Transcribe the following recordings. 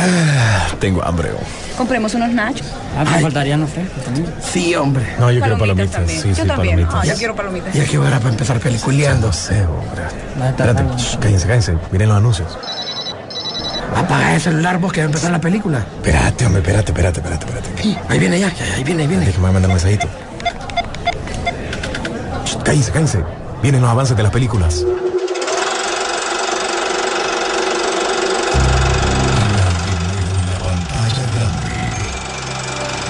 Ah, tengo hambre. oh. Compremos unos nachos. Ah, me faltarían frescos también. Sí, hombre. No, yo quiero palomitas. también. Sí, yo sí, también. palomitas. Ah, yo quiero palomitas. ¿Y a qué hora para empezar peliculeando? No sé, hombre. Estar Espérate, shh, cállense, cállense. Miren los anuncios. Apaga el celular vos que va a empezar la película. Espérate, hombre, espérate, espérate, espérate, espérate. Ahí viene ya, ahí viene, ahí viene. Déjame mandar un mensajito. Shh, Cállense, cállense. Vienen los avances de las películas.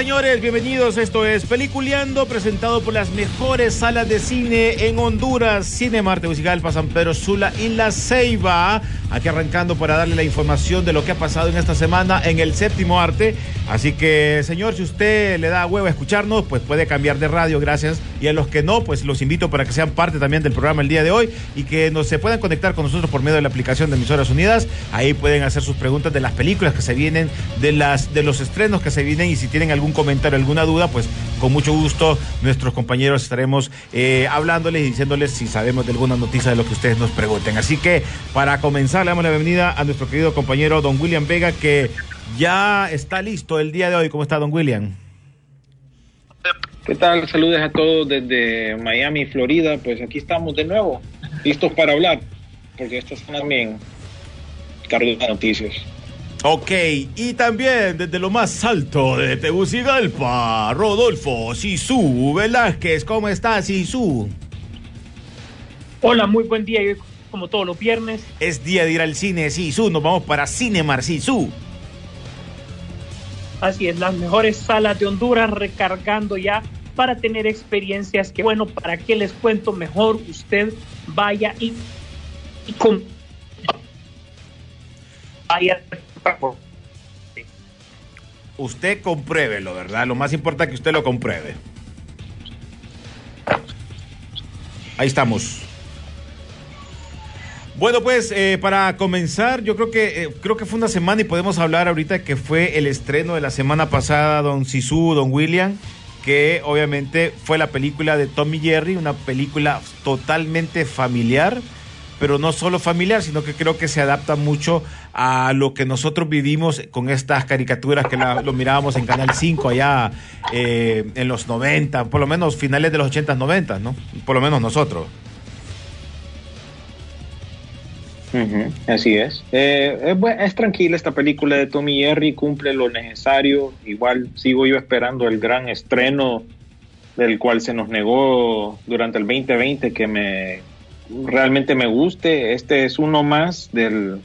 Señores. Bienvenidos. Esto es Peliculeando, presentado por las mejores salas de cine en Honduras: Cinemarte, Tegucigalpa, San Pedro Sula y La Ceiba. Aquí arrancando para darle la información de lo que ha pasado en esta semana en el séptimo arte. Así que, señor, si usted le da huevo a escucharnos, pues puede cambiar de radio, gracias. Y a los que no, pues los invito para que sean parte también del programa el día de hoy y que nos se puedan conectar con nosotros por medio de la aplicación de Emisoras Unidas. Ahí pueden hacer sus preguntas de las películas que se vienen, de las de los estrenos que se vienen y si tienen algún comentario, alguna duda, pues con mucho gusto nuestros compañeros estaremos eh, hablándoles y diciéndoles si sabemos de alguna noticia de lo que ustedes nos pregunten. Así que para comenzar, le damos la bienvenida a nuestro querido compañero don William Vega, que ya está listo el día de hoy. ¿Cómo está don William? ¿Qué tal? Saludos a todos desde Miami, Florida. Pues aquí estamos de nuevo, listos para hablar, porque esta es también cargo de noticias. Ok, y también desde lo más alto de Tegucigalpa, Rodolfo Sisu Velázquez. ¿Cómo estás, Sisu? Hola, muy buen día. Y hoy, como todos los viernes, Es día de ir al cine, Sisu. Nos vamos para Cinemar, Sisu. Así es, las mejores salas de Honduras recargando ya para tener experiencias que, bueno, para qué les cuento mejor, usted vaya y, y com- vaya Usted compruébelo, ¿verdad? Lo más importante es que usted lo compruebe. Ahí estamos. Bueno, pues eh, para comenzar, yo creo que eh, creo que fue una semana y podemos hablar ahorita que fue el estreno de la semana pasada, don Sisu, don William, que obviamente fue la película de Tommy Jerry, una película totalmente familiar, pero no solo familiar, sino que creo que se adapta mucho a lo que nosotros vivimos con estas caricaturas que la- lo mirábamos en Canal 5 allá eh, en los 90, por lo menos finales de los 80, 90, ¿no? Por lo menos nosotros. Así es. Eh, es, es tranquila esta película de Tommy Jerry, cumple lo necesario. Igual sigo yo esperando el gran estreno del cual se nos negó durante el 2020 que me realmente me guste. Este es uno más del,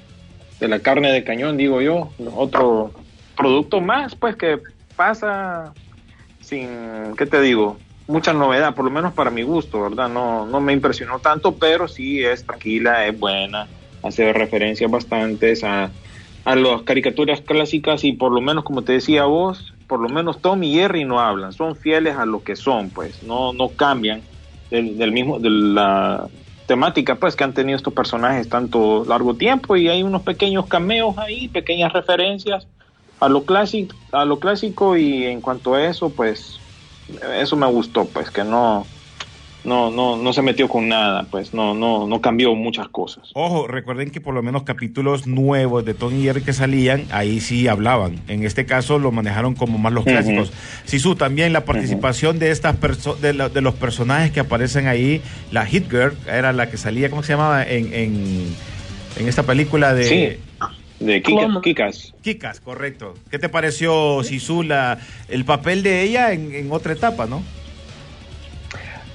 de la carne de cañón, digo yo. Otro producto más, pues que pasa sin, ¿qué te digo? Mucha novedad, por lo menos para mi gusto, ¿verdad? No, no me impresionó tanto, pero sí es tranquila, es buena, hace referencias bastantes a, a las caricaturas clásicas y por lo menos, como te decía vos, por lo menos Tom y Jerry no hablan, son fieles a lo que son, pues, no, no cambian del, del mismo, de la temática, pues, que han tenido estos personajes tanto largo tiempo y hay unos pequeños cameos ahí, pequeñas referencias a lo clásico, a lo clásico y en cuanto a eso, pues, eso me gustó, pues, que no, no, no, no se metió con nada, pues, no, no, no cambió muchas cosas. Ojo, recuerden que por lo menos capítulos nuevos de Tony y Jerry que salían, ahí sí hablaban. En este caso lo manejaron como más los clásicos. Sisu, también la participación de estas de, la- de los personajes que aparecen ahí, la Hit Girl era la que salía, ¿cómo se llamaba? En, en, en esta película de Sí. De Kika- Kikas. Kikas, correcto. ¿Qué te pareció, Sisu, la, el papel de ella en, en otra etapa, no?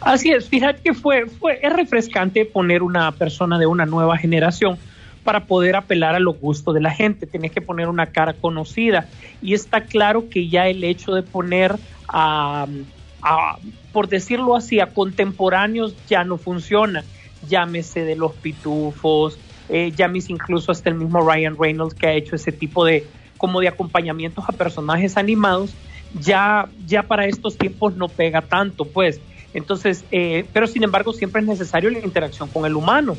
Así es, fíjate que fue, fue, es refrescante poner una persona de una nueva generación para poder apelar a los gustos de la gente. Tienes que poner una cara conocida. Y está claro que ya el hecho de poner a, por decirlo así, a contemporáneos ya no funciona. Llámese de los pitufos, eh, llámese incluso hasta el mismo Ryan Reynolds que ha hecho ese tipo de como de acompañamientos a personajes animados, ya, ya para estos tiempos no pega tanto, pues. Entonces, eh, pero sin embargo siempre es necesario la interacción con el humano.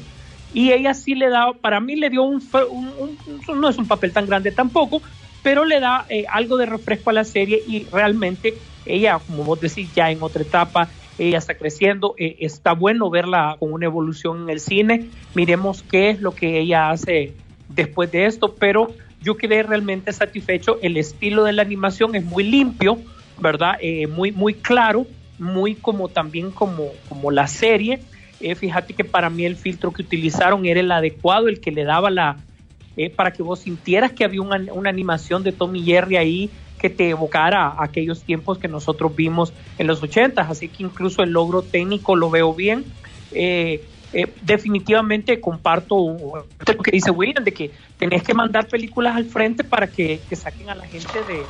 Y ella sí le da, para mí le dio un, un- un- no es un papel tan grande tampoco, pero le da eh, algo de refresco a la serie y realmente ella, como vos decís, ya en otra etapa, ella está creciendo, eh, está bueno verla con una evolución en el cine, miremos qué es lo que ella hace después de esto, pero yo quedé realmente satisfecho, el estilo de la animación es muy limpio, ¿verdad? Eh, muy, muy claro, muy como también como, como la serie. Eh, fíjate que para mí el filtro que utilizaron era el adecuado, el que le daba la, eh, para que vos sintieras que había una, una animación de Tommy Jerry ahí que te evocara aquellos tiempos que nosotros vimos en los 80, así que incluso el logro técnico lo veo bien. Eh, definitivamente comparto lo que dice William, de que tenés que mandar películas al frente para que, que saquen a la gente de,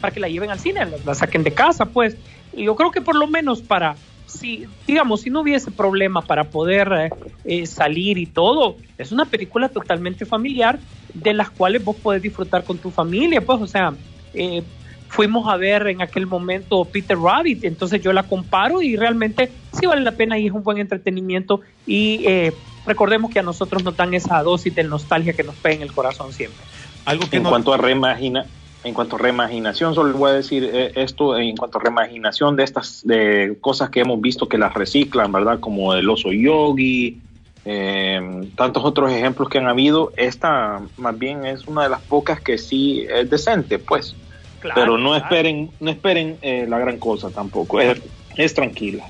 para que la lleven al cine, la, la saquen de casa, pues. Y yo creo que por lo menos para, si, digamos, si no hubiese problema para poder eh, eh, salir y todo, es una película totalmente familiar de las cuales vos podés disfrutar con tu familia, pues, o sea, eh, fuimos a ver en aquel momento Peter Rabbit, entonces yo la comparo y realmente sí vale la pena y es un buen entretenimiento y eh, recordemos que a nosotros nos dan esa dosis de nostalgia que nos pega en el corazón siempre. Algo que En no- cuanto a reimagina, en cuanto a reimaginación, solo les voy a decir eh, esto en cuanto a reimaginación de estas de cosas que hemos visto que las reciclan, ¿verdad? Como el oso yogi, eh, tantos otros ejemplos que han habido. Esta más bien es una de las pocas que sí es decente, pues. Claro, Pero no claro. esperen, no esperen eh, la gran cosa tampoco. Es, es tranquila,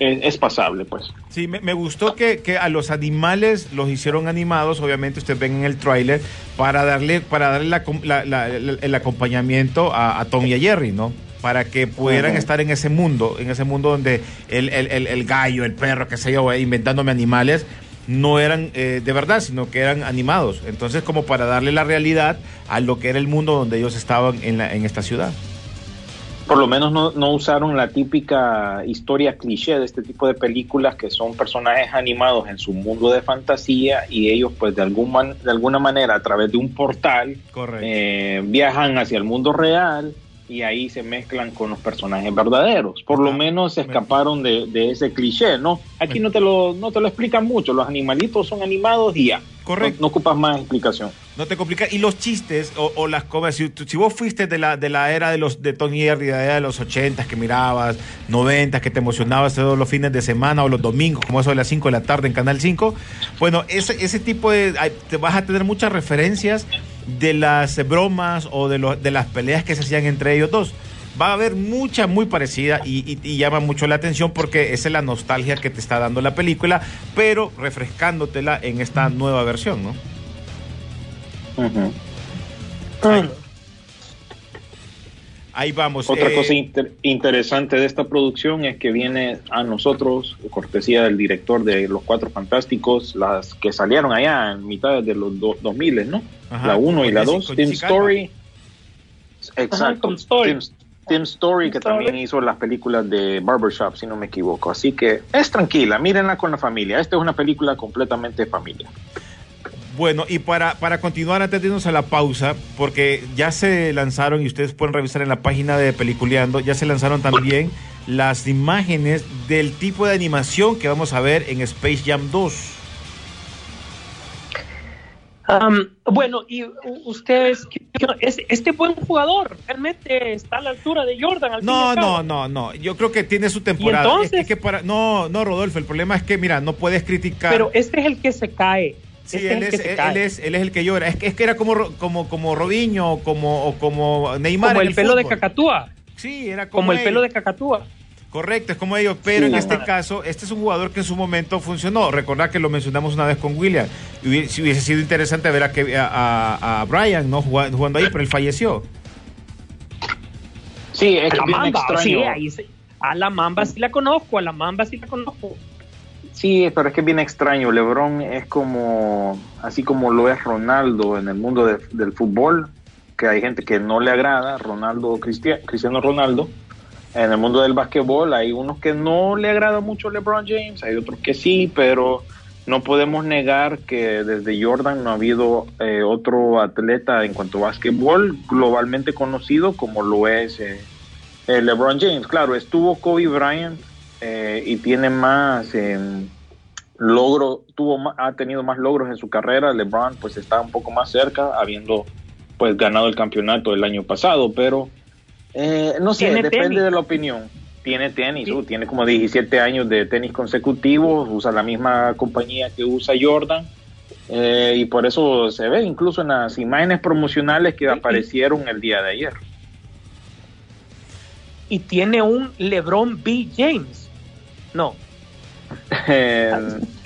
es, es pasable, pues. Sí, me, me gustó que, que a los animales los hicieron animados, obviamente ustedes ven en el tráiler, para darle, para darle la la- la- el, acompañamiento a, a Tom y a Jerry, ¿no? Para que pudieran estar en ese mundo, en ese mundo donde el, el- el- el gallo, el perro, qué sé yo, eh, inventándome animales, no eran eh, de verdad, sino que eran animados. Entonces, como para darle la realidad a lo que era el mundo donde ellos estaban en, la, en esta ciudad. Por lo menos no, no usaron la típica historia cliché de este tipo de películas que son personajes animados en su mundo de fantasía y ellos pues de, algún man- de alguna manera a través de un portal eh, viajan hacia el mundo real y ahí se mezclan con los personajes verdaderos. Por lo menos se escaparon de, de ese cliché, ¿no? Aquí no te, lo, no te lo explican mucho, los animalitos son animados y ya. Correcto. No, no ocupas más explicación. No te complica. Y los chistes o, o las cosas, si, si vos fuiste de la, de la era de los de Tony Jerry, de la era de los 80 que mirabas, 90 que te emocionabas todos los fines de semana o los domingos, como eso de las 5 de la tarde en Canal 5, bueno, ese, ese tipo de... Te vas a tener muchas referencias de las bromas o de, los de las peleas que se hacían entre ellos dos. Va a haber mucha muy parecida y, y- y llama mucho la atención porque esa es la nostalgia que te está dando la película, pero refrescándotela en esta nueva versión, ¿no? Mm. Ahí vamos. Otra eh, cosa inter- interesante de esta producción es que viene a nosotros, cortesía del director de Los Cuatro Fantásticos, las que salieron allá en mitad de los do- 2000, ¿no? Ajá, la 1 y la Jessica- 2, con Tim Jessica Story. Exacto, Tim Story. Tim, Tim Story, que Story. también hizo las películas de Barbershop, si no me equivoco. Así que es tranquila, mírenla con la familia. Esta es una película completamente de familia. Bueno, y para, para continuar antes de irnos a la pausa, porque ya se lanzaron, y ustedes pueden revisar en la página de Peliculeando, ya se lanzaron también las imágenes del tipo de animación que vamos a ver en Space Jam 2. Um, bueno, y ustedes, es- este buen jugador realmente está a la altura de Jordan. Al No, no, no, no. Yo creo que tiene su temporada. entonces? Es que para, no, no, Rodolfo, el problema es que, mira, no puedes criticar. Pero este es el que se cae. Sí, Este él el es, él, cae. es, él es el que llora. Es que, es que era como, como, como Robinho como, o como Neymar. como el pelo de. Cacatúa. Sí, era como, Como el él. pelo de Cacatúa. Correcto, es como ellos, pero Sí. en este caso, este es un jugador que en su momento funcionó. Recordad que lo mencionamos una vez con William. Y hubiese, si hubiese sido interesante ver a, que, a, Brian ¿no? jugando, jugando ahí, pero él falleció. Sí, es que Mamba, extraño. sí, ahí sí. A la Mamba sí la conozco, a la Mamba sí la conozco. Sí, pero es que es bien extraño. LeBron es como, así como lo es Ronaldo en el mundo de- del fútbol, que hay gente que no le agrada, Ronaldo, Cristia- Cristiano Ronaldo. En el mundo del básquetbol hay unos que no le agrada mucho LeBron James, hay otros que sí, pero no podemos negar que desde Jordan no ha habido eh, otro atleta en cuanto a básquetbol globalmente conocido como lo es eh, eh, LeBron James. Claro, estuvo Kobe Bryant eh, y tiene más eh, logro, tuvo ha tenido más logros en su carrera. LeBron pues está un poco más cerca, habiendo pues ganado el campeonato el año pasado, pero eh, no sé, depende tenis. de la opinión. Tiene tenis, Sí. uh, tiene como 17 años de tenis consecutivos, usa la misma compañía que usa Jordan. eh, y por eso se ve incluso en las imágenes promocionales que aparecieron el día de ayer. Y tiene un LeBron B. James. No. Eh,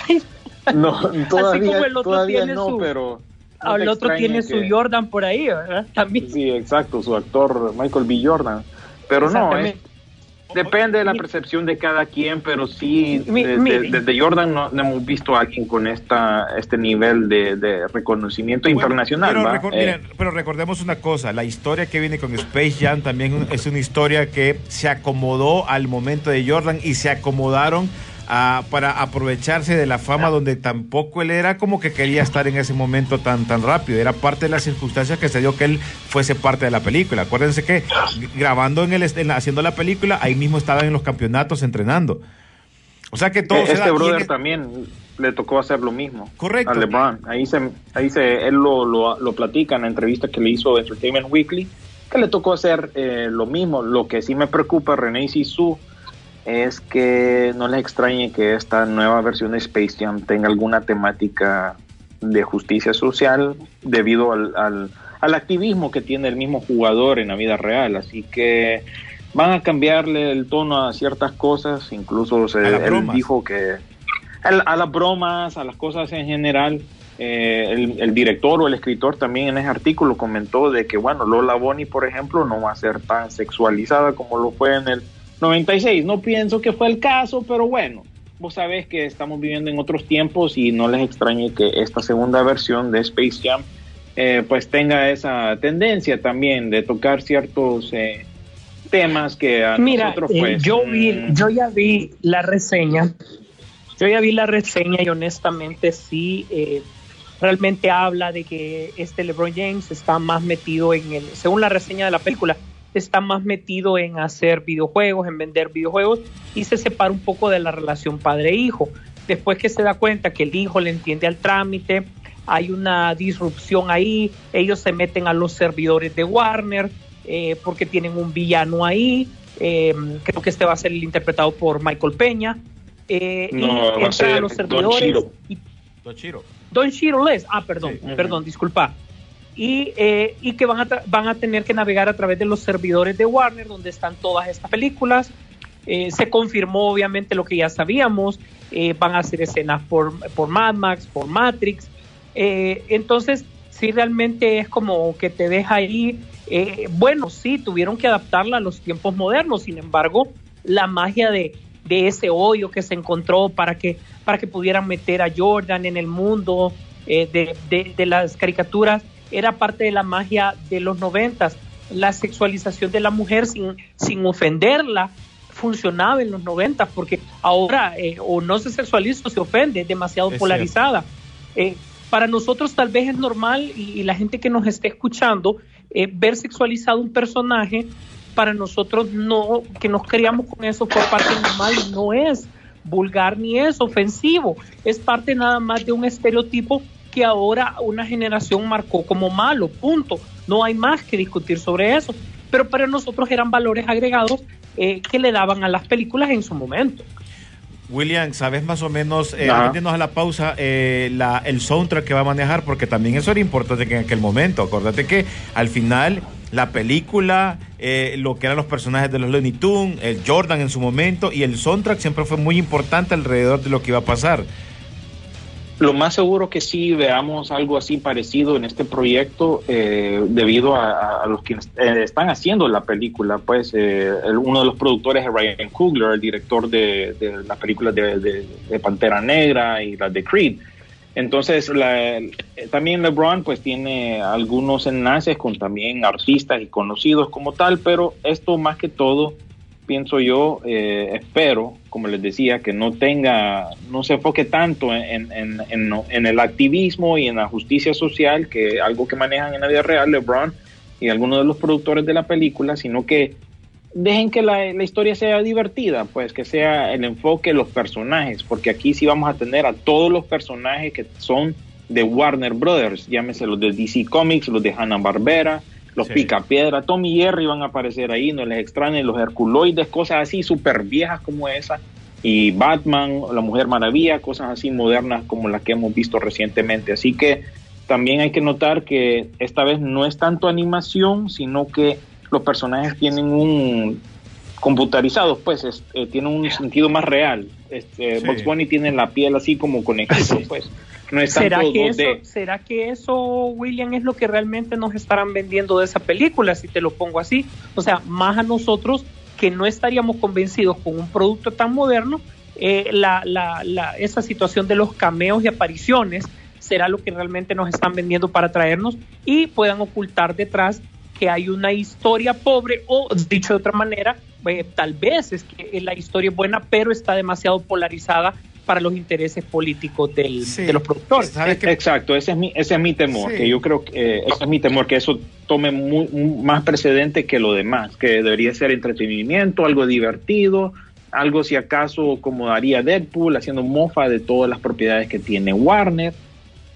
no, todavía, como el otro todavía tiene no, su- pero... no Ah, el te otro tiene que- su Jordan por ahí, ¿verdad? También. Sí, exacto, su actor Michael B. Jordan. Pero no, es- depende de la percepción de cada quien, pero sí, desde, desde Jordan no, no hemos visto a alguien con esta este nivel de, de reconocimiento Bueno, internacional. Pero, Eh, miren, pero recordemos una cosa, la historia que viene con Space Jam también es una historia que se acomodó al momento de Jordan y se acomodaron ah, para aprovecharse de la fama donde tampoco él era como que quería estar en ese momento tan tan rápido. Era parte de las circunstancias que se dio que él fuese parte de la película. Acuérdense que grabando en el en la- haciendo la película, ahí mismo estaban en los campeonatos entrenando. O sea que todo eh, se este da- brother es- también le tocó hacer lo mismo. Correcto. A LeBron. Ahí se, ahí se, él lo, lo, lo platica en la entrevista que le hizo Entertainment Weekly, que le tocó hacer eh, lo mismo. Lo que sí me preocupa, René Sisu, es que no les extrañe que esta nueva versión de Space Jam tenga alguna temática de justicia social debido al, al, al activismo que tiene el mismo jugador en la vida real. Así que van a cambiarle el tono a ciertas cosas, incluso se, él dijo que a las bromas, a las cosas en general. eh, el, el director o el escritor también en ese artículo comentó de que, bueno, Lola Bonnie, por ejemplo, no va a ser tan sexualizada como lo fue en el 96. No pienso que fue el caso, pero bueno, vos sabés que estamos viviendo en otros tiempos y no les extrañe que esta segunda versión de Space Jam eh, pues tenga esa tendencia también de tocar ciertos eh, temas que a Mira, nosotros eh, pues... yo vi, mm, yo ya vi la reseña, yo ya vi la reseña y honestamente sí, eh, realmente habla de que este LeBron James está más metido en el, según la reseña de la película, está más metido en hacer videojuegos, en vender videojuegos y se separa un poco de la relación padre-hijo. Después que se da cuenta que el hijo le entiende al trámite, hay una disrupción ahí, ellos se meten a los servidores de Warner eh, porque tienen un villano ahí, eh, creo que este va a ser el interpretado por Michael Peña, eh, No, y va a entran ser a los Don servidores Chiro. y Don Chiro. Don Shiro Les, ah, perdón, Sí. perdón, disculpa. Y, eh, y que van a, van a tener que navegar a través de los servidores de Warner, donde están todas estas películas. Eh, se confirmó obviamente lo que ya sabíamos, eh, van a hacer escenas por, por Mad Max, por Matrix. Entonces, sí, realmente es como que te deja ahí. bueno, sí, tuvieron que adaptarla a los tiempos modernos, sin embargo, la magia de, de ese hoyo que se encontró para que, para que pudieran meter a Jordan en el mundo de- de las caricaturas era parte de la magia de los noventas. La sexualización de la mujer sin, sin ofenderla funcionaba en los noventas porque ahora eh, o no se sexualiza o se ofende, es demasiado Es polarizada. Eh, para nosotros tal vez es normal y, y la gente que nos esté escuchando eh, ver sexualizado un personaje para nosotros no que nos creamos con eso por parte normal y no es vulgar ni es ofensivo es parte nada más de un estereotipo que ahora una generación marcó como malo punto no hay más que discutir sobre eso pero para nosotros eran valores agregados eh, que le daban a las películas en su momento William, ¿sabes más o menos, eh, a la pausa, eh, la, el soundtrack que va a manejar? Porque también eso era importante que en aquel momento. Acordate que al final la película, eh, lo que eran los personajes de los Looney Tunes, el Jordan en su momento y el soundtrack siempre fue muy importante alrededor de lo que iba a pasar. Lo más seguro que sí veamos algo así parecido en este proyecto eh, debido a, los que eh, están haciendo la película. Pues eh, uno de los productores es Ryan Coogler, el director de, de las películas de Pantera Negra y las de Creed. Entonces, la- eh, también LeBron pues tiene algunos enlaces con también artistas y conocidos como tal, pero esto más que todo, pienso yo, eh, espero, como les decía, que no tenga, no se enfoque tanto en, en- el activismo y en la justicia social, que algo que manejan en la vida real LeBron y algunos de los productores de la película, sino que dejen que la, la historia sea divertida, pues que sea el enfoque de los personajes, porque aquí sí vamos a tener a todos los personajes que son de Warner Brothers, llámese los de DC Comics, los de Hanna-Barbera, los Sí. Picapiedra, Tommy y Jerry van a aparecer ahí, no les extrañen los Herculoides, cosas así súper viejas como esa, y Batman, la Mujer Maravilla, cosas así modernas como las que hemos visto recientemente. Así que también hay que notar que esta vez no es tanto animación, sino que los personajes tienen un computarizados, pues es- eh, tienen un sentido más real. Este, Sí. Bunny tiene la piel así como conejito, pues no es tanto ¿Será que, 2D. eso, ¿Será que eso, William, es lo que realmente nos estarán vendiendo de esa película, si te lo pongo así? O sea, más a nosotros que no estaríamos convencidos con un producto tan moderno, eh, la, la, la, esa situación de los cameos y apariciones será lo que realmente nos están vendiendo para traernos y puedan ocultar detrás que hay una historia pobre o, dicho de otra manera, eh, tal vez es que la historia es buena, pero está demasiado polarizada para los intereses políticos del, Sí. de los productores. ¿Sabes qué? Exacto, ese es mi, ese es mi temor, Sí. que yo creo que eh, ese es mi temor, que eso tome mu- mu- más precedente que lo demás, que debería ser entretenimiento, algo divertido, algo si acaso como haría Deadpool, haciendo mofa de todas las propiedades que tiene Warner,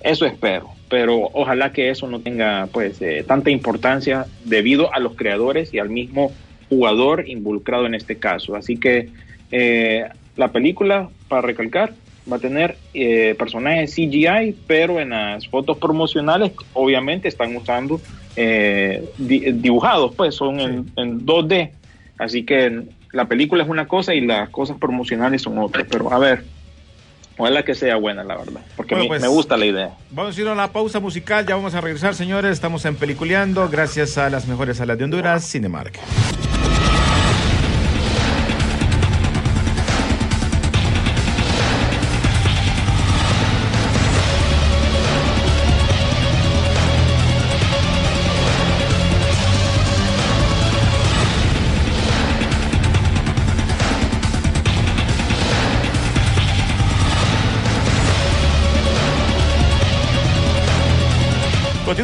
eso espero, pero ojalá que eso no tenga pues eh, tanta importancia debido a los creadores y al mismo jugador involucrado en este caso, así que eh, la película, para recalcar, va a tener eh, personajes CGI, pero en las fotos promocionales obviamente están usando eh, di- dibujados, pues son en, en 2D. Así que la película es una cosa y las cosas promocionales son otras. Pero a ver, ojalá que sea buena, la verdad, porque Bueno, me- pues- me gusta la idea. Vamos a ir a la pausa musical, ya vamos a regresar, señores. Estamos en Peliculeando, gracias a las mejores salas de Honduras, Cinemark.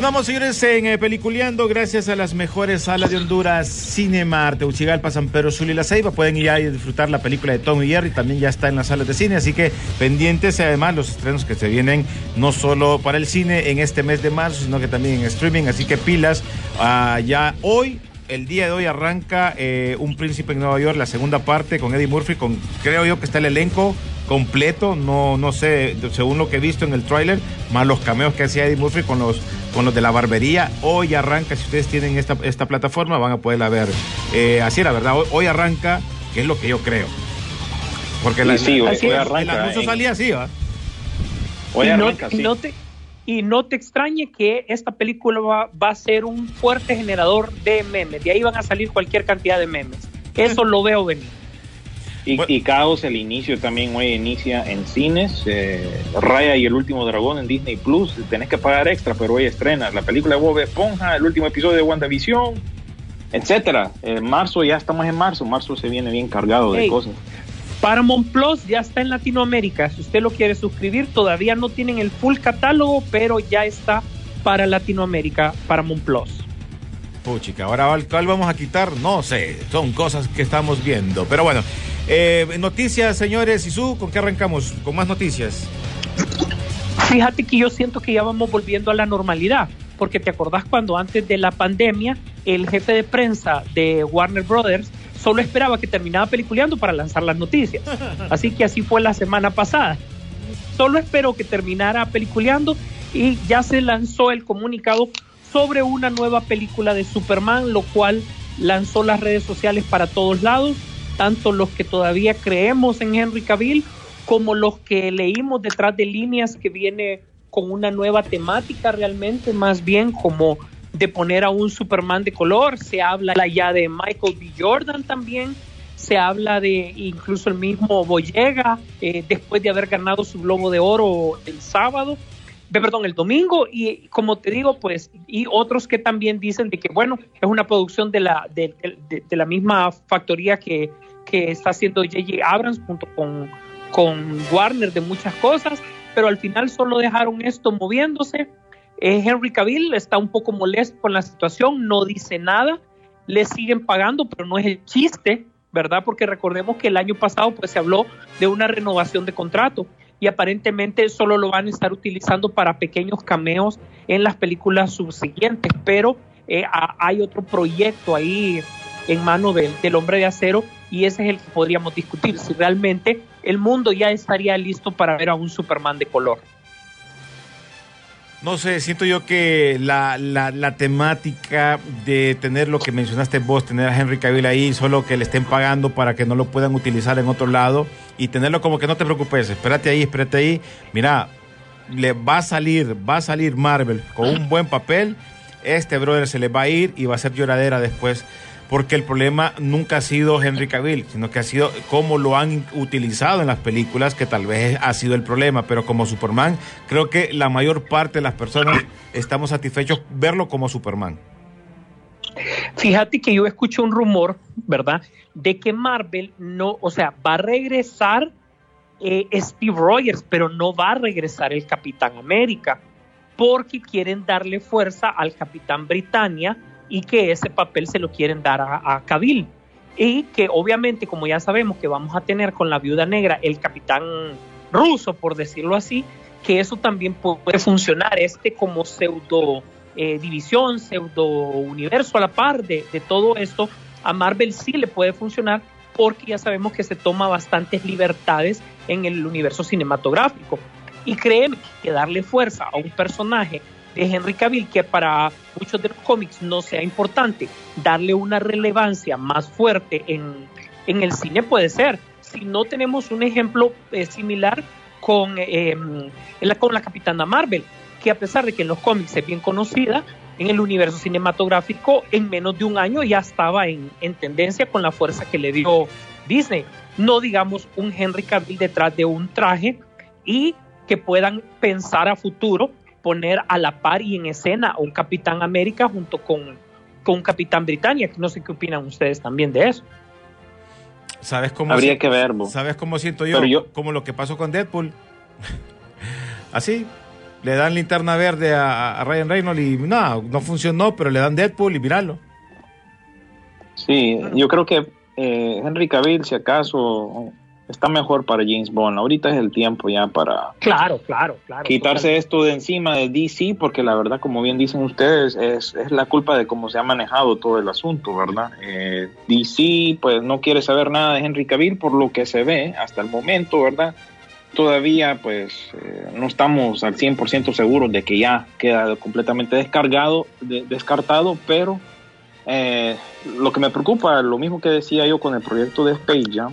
Continuamos, señores, en eh, Peliculeando, gracias a las mejores salas de Honduras, Cinemar, Tegucigalpa, San Pedro Sula y La Ceiba. Pueden ir ahí a disfrutar la película de Tom y Jerry, también ya está en las salas de cine, así que pendientes además los estrenos que se vienen no solo para el cine en este mes de marzo, sino que también en streaming, así que pilas, ah, ya hoy el día de hoy arranca eh, Un Príncipe en Nueva York, la segunda parte con Eddie Murphy, con creo yo que está el elenco completo, no, no sé, según lo que he visto en el tráiler, más los cameos que hacía Eddie Murphy con los, con los de la barbería. Hoy arranca, si ustedes tienen esta, esta plataforma, van a poderla ver. Eh, así la verdad, hoy, hoy arranca, que es lo que yo creo. Porque la, sí, la- hoy- Así hoy es. el anuncio en- salía así, ¿va? hoy y, no, arranca, y sí. no te, y no te extrañe que esta película va, va a ser un fuerte generador de memes. De ahí van a salir cualquier cantidad de memes. Eso lo veo venir. Y, Bueno. y Caos, el inicio también hoy inicia en cines. eh, Raya y el último dragón en Disney Plus. Tenés que pagar extra, pero hoy estrena la película de Bob Esponja, el último episodio de WandaVision, etcétera. En marzo, ya estamos en marzo. Marzo se viene bien cargado de cosas. Paramount Plus ya está en Latinoamérica. Si usted lo quiere suscribir, todavía no tienen el full catálogo, pero ya está para Latinoamérica Paramount Plus. Puchica, ahora ¿cuál- vamos a quitar? No sé, son cosas que estamos viendo. Pero bueno, eh, noticias, señores. Isú, ¿con qué arrancamos? Con más noticias. Fíjate que yo siento que ya vamos volviendo a la normalidad, porque te acordás cuando antes de la pandemia el jefe de prensa de Warner Brothers solo esperaba que terminaba peliculeando para lanzar las noticias. Así que así fue la semana pasada. Solo esperó que terminara peliculeando y ya se lanzó el comunicado sobre una nueva película de Superman, lo cual lanzó las redes sociales para todos lados, tanto los que todavía creemos en Henry Cavill como los que leímos detrás de líneas que viene con una nueva temática realmente, más bien como de poner a un Superman de color, se habla ya de Michael B. Jordan también, se habla de incluso el mismo Boyega, eh, después de haber ganado su Globo de Oro el sábado, perdón, el domingo, y como te digo, pues, y otros que también dicen de que, bueno, es una producción de la, de, la misma factoría que, que está haciendo J.J. Abrams junto con, con Warner de muchas cosas, pero al final solo dejaron esto moviéndose. Eh, Henry Cavill está un poco molesto con la situación, no dice nada, le siguen pagando, pero no es el chiste, ¿verdad? Porque recordemos que el año pasado pues se habló de una renovación de contrato y aparentemente solo lo van a estar utilizando para pequeños cameos en las películas subsiguientes, pero eh, hay otro proyecto ahí en mano del hombre de acero y ese es el que podríamos discutir, si realmente el mundo ya estaría listo para ver a un Superman de color. No sé, siento yo que la, la, temática de tener lo que mencionaste vos, tener a Henry Cavill ahí, solo que le estén pagando para que no lo puedan utilizar en otro lado y tenerlo como que no te preocupes, espérate ahí, espérate ahí. Mira, le va a salir, va a salir Marvel con un buen papel. Este brother se le va a ir y va a ser lloradera después porque el problema nunca ha sido Henry Cavill, sino que ha sido cómo lo han utilizado en las películas, que tal vez ha sido el problema, pero como Superman, creo que la mayor parte de las personas estamos satisfechos verlo como Superman. Fíjate que yo escucho un rumor, ¿verdad? De que Marvel no, o sea, va a regresar eh, Steve Rogers, pero no va a regresar el Capitán América, porque quieren darle fuerza al Capitán Britannia y que ese papel se lo quieren dar a, a. Y que obviamente, como ya sabemos que vamos a tener con la viuda negra el capitán ruso, por decirlo así, que eso también puede funcionar, este como pseudo eh, división, pseudo universo a la par de, de todo esto, a Marvel sí le puede funcionar porque ya sabemos que se toma bastantes libertades en el universo cinematográfico. Y créeme que darle fuerza a un personaje de Henry Cavill, que para muchos de los cómics no sea importante, darle una relevancia más fuerte en, el cine puede ser. Si no tenemos un ejemplo eh, similar con, eh, la, con la Capitana Marvel, que a pesar de que en los cómics es bien conocida, en el universo cinematográfico en menos de un año ya estaba en, en tendencia con la fuerza que le dio Disney. No digamos un Henry Cavill detrás de un traje y que puedan pensar a futuro poner a la par y en escena un Capitán América junto con, con un Capitán Britannia, no sé qué opinan ustedes también de eso. ¿Sabes cómo Habría que ver, ¿Sabes cómo siento yo? yo? Como lo que pasó con Deadpool. Así, le dan linterna verde a, Ryan Reynolds y no, no funcionó, pero le dan Deadpool y miralo. Sí, yo creo que eh, Henry Cavill, si acaso, está mejor para James Bond. Ahorita es el tiempo ya para claro, claro, claro, quitarse esto de encima de DC, porque la verdad, como bien dicen ustedes, es, es la culpa de cómo se ha manejado todo el asunto, ¿verdad? Eh, DC pues no quiere saber nada de Henry Cavill por lo que se ve hasta el momento, ¿verdad? Todavía pues eh, no estamos al 100% seguros de que ya queda completamente descargado, descartado, pero eh, lo que me preocupa, lo mismo que decía yo con el proyecto de Space Jam,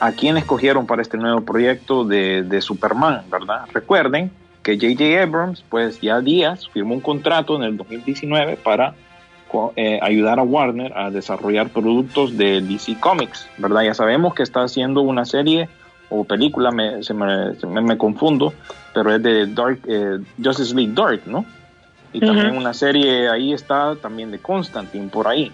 a quién escogieron para este nuevo proyecto de, Superman, ¿verdad? Recuerden que J.J. Abrams, pues ya días firmó un contrato en el 2019 para eh, ayudar a Warner a desarrollar productos de DC Comics, ¿verdad? Ya sabemos que está haciendo una serie o película, me, se me, confundo, pero es de Dark, eh, Justice League Dark, ¿no? Y también una serie ahí está también de Constantine por ahí.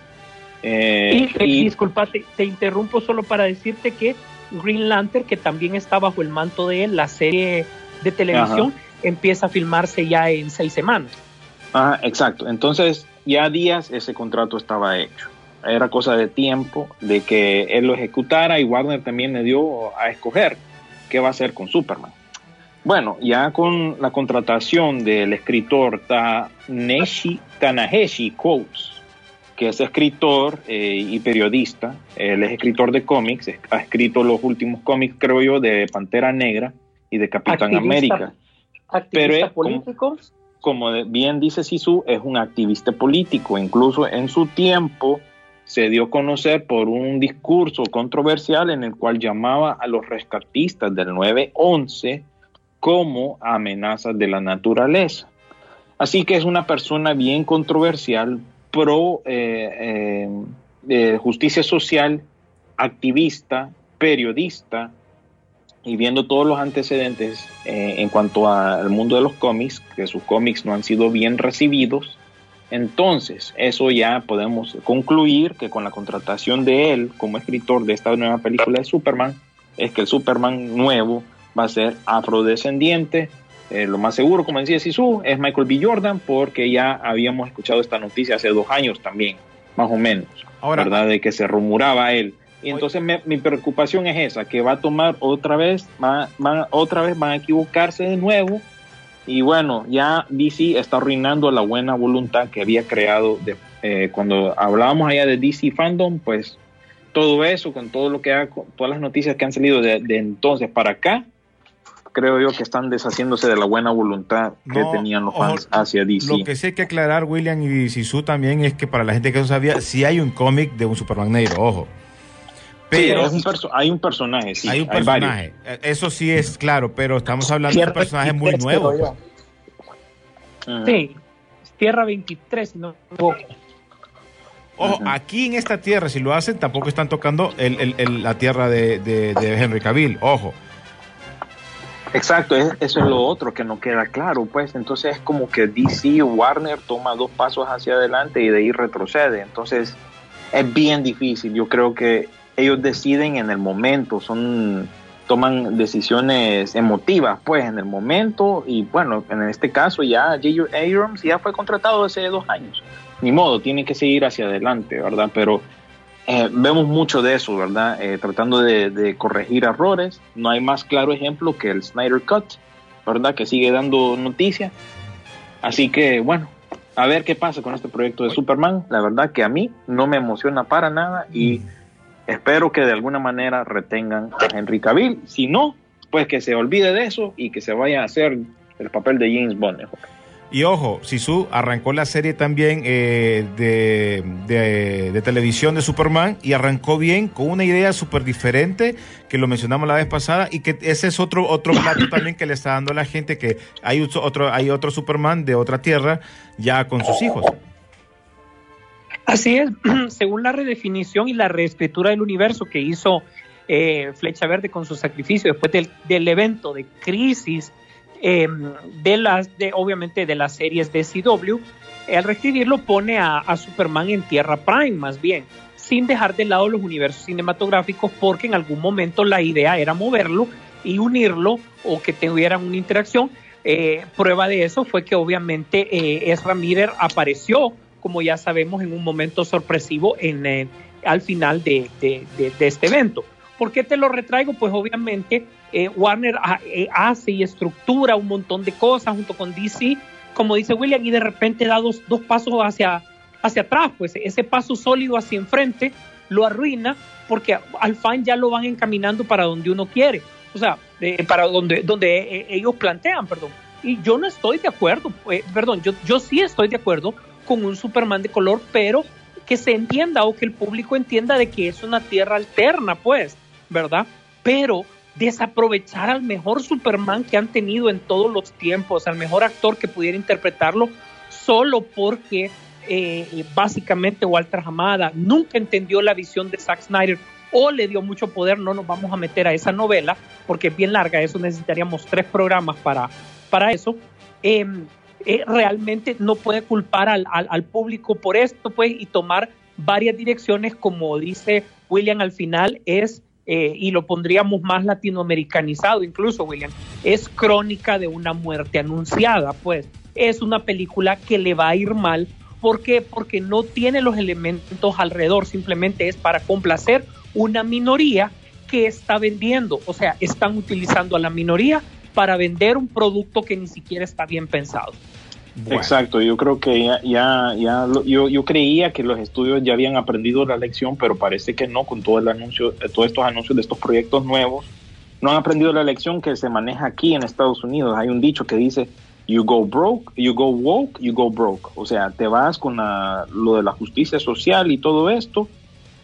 Eh, y, disculpa, te, interrumpo solo para decirte que Green Lantern, que también está bajo el manto de él, la serie de televisión, empieza a filmarse ya en seis semanas. Ajá, exacto. Entonces, ya días ese contrato estaba hecho. Era cosa de tiempo de que él lo ejecutara y Warner también le dio a escoger qué va a hacer con Superman. Bueno, ya con la contratación del escritor Taneshi Tanaheshi Quotes, que es escritor eh, y periodista. Él es escritor de cómics, ha escrito los últimos cómics, creo yo, de Pantera Negra y de Capitán América. Activista político. como de- bien dice Sisu, es un activista político. Incluso en su tiempo se dio a conocer por un discurso controversial en el cual llamaba a los rescatistas del 911 como amenazas de la naturaleza. Así que es una persona bien controversial, pro eh, eh, de justicia social, activista, periodista, y viendo todos los antecedentes eh, en cuanto al mundo de los cómics, que sus cómics no han sido bien recibidos, entonces eso ya podemos concluir que con la contratación de él como escritor de esta nueva película de Superman, es que el Superman nuevo va a ser afrodescendiente. Eh, lo más seguro, como decía Sisu, es Michael B. Jordan, porque ya habíamos escuchado esta noticia hace dos años también, más o menos, Ahora- ¿verdad? De que se rumoraba él. Y entonces me- mi preocupación es esa, que va a tomar otra vez, va- van, otra vez van a equivocarse de nuevo. Y bueno, ya DC está arruinando la buena voluntad que había creado de, eh, cuando hablábamos allá de DC Fandom, pues todo eso, con todo lo que ha, con todas las noticias que han salido de, de entonces para acá, creo yo que están deshaciéndose de la buena voluntad que No, tenían los fans hacia DC. Lo que sí hay que aclarar, William y Sisu, también es que para la gente que no sabía, sí hay un cómic de un Superman negro, ojo. Sí, Pero es un hay un personaje, sí, hay un varios. personaje. Eh, Eso sí es claro, pero estamos hablando de un personaje muy nuevo. pues. Ujú. Sí, es Tierra 23, si no. Ojo, aquí en esta tierra, si lo hacen, tampoco están tocando el- el- el- la tierra de, de- de Henry Cavill. Ojo. Exacto, es- eso es lo otro que no queda claro, pues entonces es como que DC Warner toma dos pasos hacia adelante y de ahí retrocede, entonces es bien difícil, yo creo que ellos deciden en el momento, son toman decisiones emotivas, pues en el momento y bueno, en este caso ya J.J. Abrams ya fue contratado hace dos años, ni modo, tiene que seguir hacia adelante, ¿verdad? Pero eh, vemos mucho de eso, ¿verdad? Eh, tratando de, de corregir errores. No hay más claro ejemplo que el Snyder Cut, ¿verdad? Que sigue dando noticias. Así que, bueno, a ver qué pasa con este proyecto de Superman. La verdad que a mí no me emociona para nada y espero que de alguna manera retengan a Henry Cavill. Si no, pues que se olvide de eso y que se vaya a hacer el papel de James Bond. mejor. Y ojo, Sisu arrancó la serie también eh, de, de- de televisión de Superman y arrancó bien con una idea súper diferente que lo mencionamos la vez pasada y que ese es otro otro plato también que le está dando a la gente que hay otro- otro hay otro Superman de otra tierra ya con sus hijos. Así es, según la redefinición y la reescritura del universo que hizo eh, Flecha Verde con su sacrificio después del, del evento de crisis eh, de las, de, obviamente de las series de CW, al reescribirlo pone a, Superman en Tierra Prime más bien, sin dejar de lado los universos cinematográficos porque en algún momento la idea era moverlo y unirlo o que tuvieran una interacción. Eh, prueba de eso fue que obviamente eh, Ezra Miller apareció como ya sabemos, en un momento sorpresivo en, eh, al final de, este evento. ¿Por qué te lo retraigo? Pues obviamente eh, Warner eh, hace y estructura un montón de cosas junto con DC, como dice William, y de repente da dos, dos pasos hacia, hacia atrás, pues ese paso sólido hacia enfrente lo arruina porque al fan ya lo van encaminando para donde uno quiere, o sea, eh, para donde, donde ellos plantean, perdón. Y yo no estoy de acuerdo, perdón, yo, yo sí estoy de acuerdo con un Superman de color, pero que se entienda o que el público entienda de que es una tierra alterna, pues, ¿verdad? Pero desaprovechar al mejor Superman que han tenido en todos los tiempos, al mejor actor que pudiera interpretarlo, solo porque eh, básicamente Walter Hamada nunca entendió la visión de Zack Snyder o le dio mucho poder, no nos vamos a meter a esa novela porque es bien larga, eso necesitaríamos tres programas para, para eso. Eh, eh, realmente no puede culpar al, al, al, público por esto, pues, y tomar varias direcciones, como dice William al final, es, eh, y lo pondríamos más latinoamericanizado incluso, William, es crónica de una muerte anunciada, pues, es una película que le va a ir mal. ¿Por qué? Porque no tiene los elementos alrededor, simplemente es para complacer una minoría que está vendiendo, o sea, están utilizando a la minoría para vender un producto que ni siquiera está bien pensado. Bueno. Exacto, yo creo que ya, ya, ya yo, yo creía que los estudios ya habían aprendido la lección, pero parece que no, con todo el anuncio, todos estos anuncios de estos proyectos nuevos, no han aprendido la lección que se maneja aquí en Estados Unidos. Hay un dicho que dice, You go broke, you go woke, you go broke. O sea, te vas con la- lo de la justicia social y todo esto,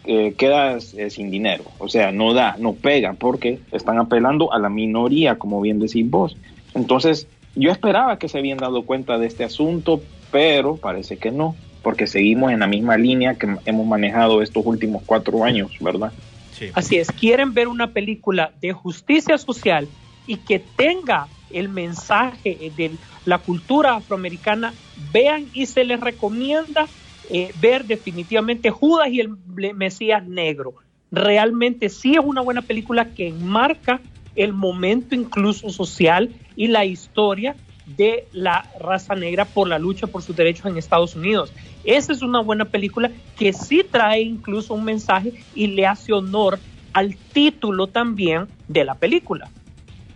eh, quedas eh, sin dinero. O sea, no da, no pega, porque están apelando a la minoría, como bien decís vos. Entonces, yo esperaba que se habían dado cuenta de este asunto, pero parece que no, porque seguimos en la misma línea que hemos manejado estos últimos cuatro años, ¿verdad? Sí. Así es, quieren ver una película de justicia social y que tenga el mensaje de la cultura afroamericana, vean y se les recomienda eh, ver definitivamente Judas y el Mesías Negro. Realmente sí es una buena película que enmarca el momento incluso social y la historia de la raza negra por la lucha por sus derechos en Estados Unidos. Esa es una buena película que sí trae incluso un mensaje y le hace honor al título también de la película.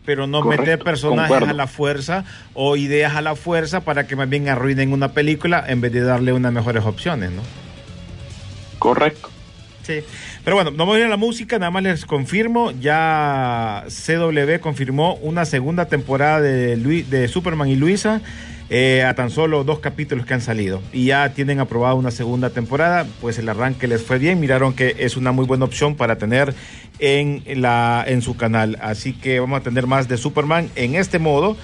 Pero no Correcto, meter personajes concuerdo. a la fuerza o ideas a la fuerza para que más bien arruinen una película en vez de darle unas mejores opciones, ¿no? Correcto. Sí. Pero bueno, no voy a ir a la música, nada más les confirmo, ya CW confirmó una segunda temporada de, Superman y Luisa. eh, a tan solo dos capítulos que han salido y ya tienen aprobada una segunda temporada, pues el arranque les fue bien, miraron que es una muy buena opción para tener en, la, en su canal, así que vamos a tener más de Superman en este modo,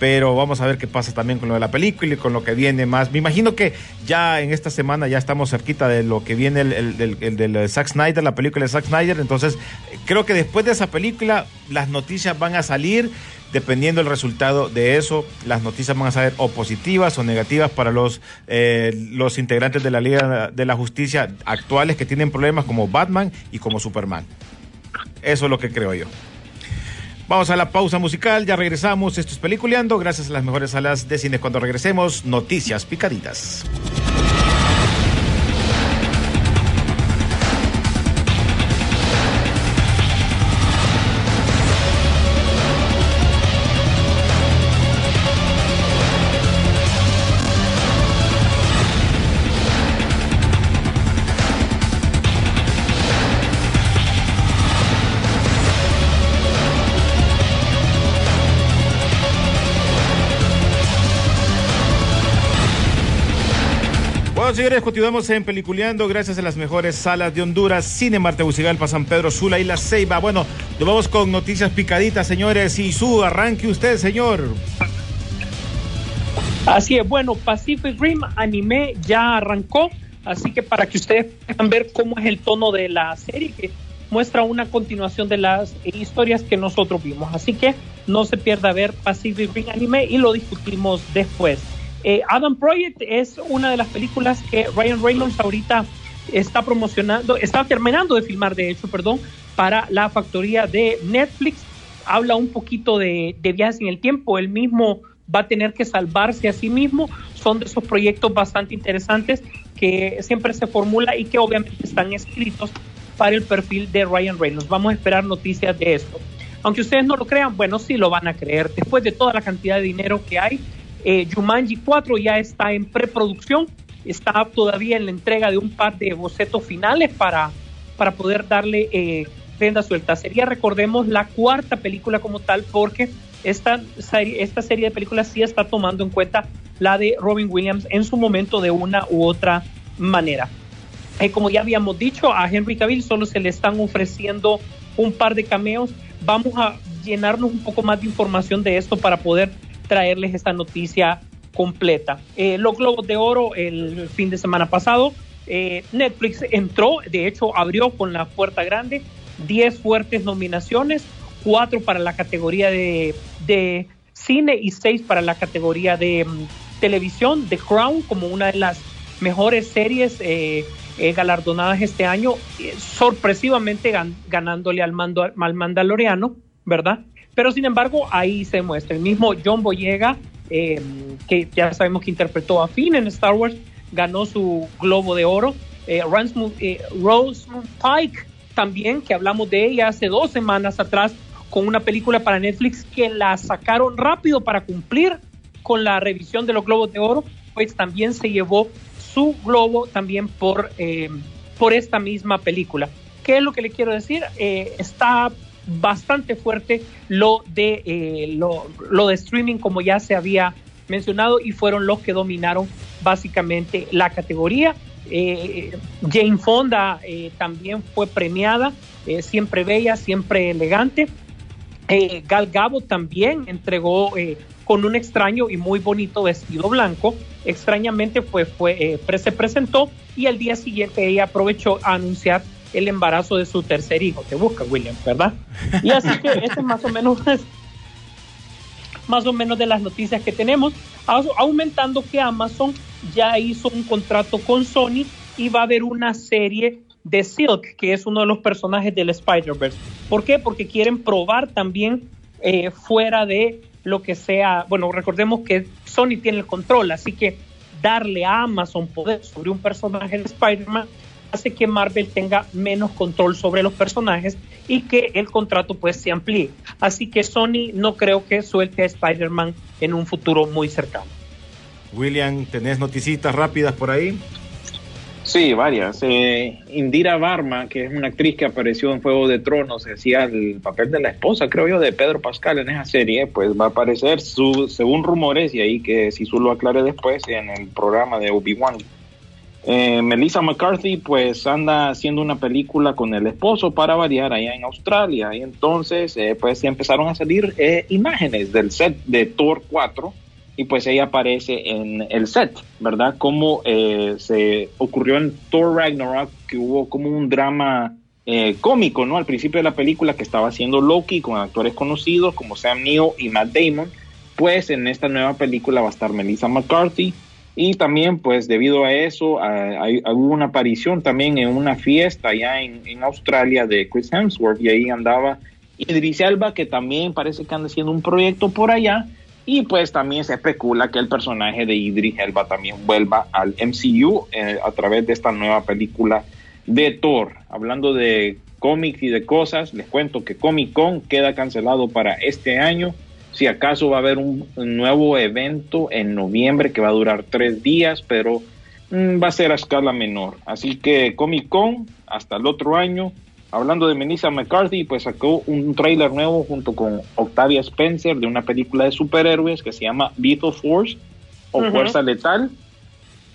pero vamos a ver qué pasa también con lo de la película y con lo que viene más. Me imagino que ya en esta semana ya estamos cerquita de lo que viene el, el, el del Zack Snyder, la película de Zack Snyder, entonces eh, creo que después de esa película las noticias van a salir. Dependiendo del resultado de eso, las noticias van a ser o positivas o negativas para los, eh, los integrantes de la Liga de la Justicia actuales que tienen problemas como Batman y como Superman. Eso es lo que creo yo. Vamos a la pausa musical, ya regresamos. Esto es Peliculeando, gracias a las mejores salas de cine. Cuando regresemos, noticias picaditas. Señores, continuamos en Peliculeando gracias a las mejores salas de Honduras, Cine Marte San Pedro Sula y La Ceiba. Bueno, nos vamos con noticias picaditas, señores. Y su arranque usted, señor. Así es, bueno, Pacific Rim anime ya arrancó, así que para que ustedes puedan ver cómo es el tono de la serie, que muestra una continuación de las historias que nosotros vimos. Así que no se pierda ver Pacific Rim anime y lo discutimos después. Eh, Adam Project es una de las películas que Ryan Reynolds ahorita está promocionando, está terminando de filmar, de hecho, perdón, para la factoría de Netflix. Habla un poquito de, de viajes en el tiempo. Él mismo va a tener que salvarse a sí mismo. Son de esos proyectos bastante interesantes que siempre se formula y que obviamente están escritos para el perfil de Ryan Reynolds. Vamos a esperar noticias de esto. Aunque ustedes no lo crean, bueno, sí lo van a creer. Después de toda la cantidad de dinero que hay, eh, Jumanji 4 ya está en preproducción, está todavía en la entrega de un par de bocetos finales para, para poder darle eh, rienda suelta. Sería, recordemos, la cuarta película como tal, porque esta serie, esta serie de películas sí está tomando en cuenta la de Robin Williams en su momento de una u otra manera. Eh, como ya habíamos dicho, a Henry Cavill solo se le están ofreciendo un par de cameos. Vamos a llenarnos un poco más de información de esto para poder traerles esta noticia completa. Eh, los Globos de Oro el fin de semana pasado, eh, Netflix entró, de hecho abrió con la puerta grande, 10 fuertes nominaciones, 4 para la categoría de, de cine y 6 para la categoría de um, televisión, The Crown como una de las mejores series eh, eh, galardonadas este año, sorpresivamente gan ganándole al, mando al Mandaloriano, ¿verdad? Pero sin embargo, ahí se muestra. El mismo John Boyega, eh, que ya sabemos que interpretó a Finn en Star Wars, ganó su Globo de Oro. Eh, eh, Rosamund Pike también, que hablamos de ella hace dos semanas atrás, con una película para Netflix que la sacaron rápido para cumplir con la revisión de los Globos de Oro, pues también se llevó su globo también por, eh, por esta misma película. ¿Qué es lo que le quiero decir? Está bastante fuerte lo de, eh, lo, de streaming como ya se había mencionado y fueron los que dominaron básicamente la categoría. Eh, Jane Fonda eh, también fue premiada, siempre bella, siempre elegante. Gal Gabo también entregó con un extraño y muy bonito vestido blanco. Extrañamente fue, fue, pre- se presentó y al día siguiente ella aprovechó a anunciar el embarazo de su tercer hijo. Te busca, William, ¿verdad? Y así que ese es más o menos más o menos de las noticias que tenemos, Au- aumentando que Amazon ya hizo un contrato con Sony y va a haber una serie de Silk, que es uno de los personajes del Spider-Verse. ¿Por qué? Porque quieren probar también eh, fuera de lo que sea, bueno, recordemos que Sony tiene el control, así que darle a Amazon poder sobre un personaje de Spider-Man hace que Marvel tenga menos control sobre los personajes y que el contrato pues se amplíe. Así que Sony no creo que suelte a Spider-Man en un futuro muy cercano. William, ¿tenés noticitas rápidas por ahí? Sí, varias. Eh, Indira Varma, que es una actriz que apareció en Fuego de Tronos, hacía el papel de la esposa, creo yo, de Pedro Pascal en esa serie, pues va a aparecer, su, según rumores, y ahí que si su lo aclare después, en el programa de Obi-Wan. Eh, Melissa McCarthy, pues anda haciendo una película con el esposo para variar allá en Australia, y entonces, eh, pues empezaron a salir eh, imágenes del set de Thor 4 y pues ella aparece en el set, ¿verdad? Como eh, se ocurrió en Thor Ragnarok, que hubo como un drama cómico, ¿no? Al principio de la película que estaba haciendo Loki con actores conocidos como Sam Neill y Matt Damon, pues en esta nueva película va a estar Melissa McCarthy y también pues debido a eso a- hay- hubo una aparición también en una fiesta allá en, en Australia de Chris Hemsworth y ahí andaba Idris Elba que también parece que anda haciendo un proyecto por allá y pues también se especula que el personaje de Idris Elba también vuelva al MCU eh, a través de esta nueva película de Thor. Hablando de cómics y de cosas, les cuento que Comic Con queda cancelado para este año. Si acaso va a haber un, nuevo evento en noviembre que va a durar tres días, pero mm, va a ser a escala menor. Así que Comic Con hasta el otro año. Hablando de Melissa McCarthy, pues sacó un tráiler nuevo junto con Octavia Spencer de una película de superhéroes que se llama Lethal Force o. Fuerza Letal,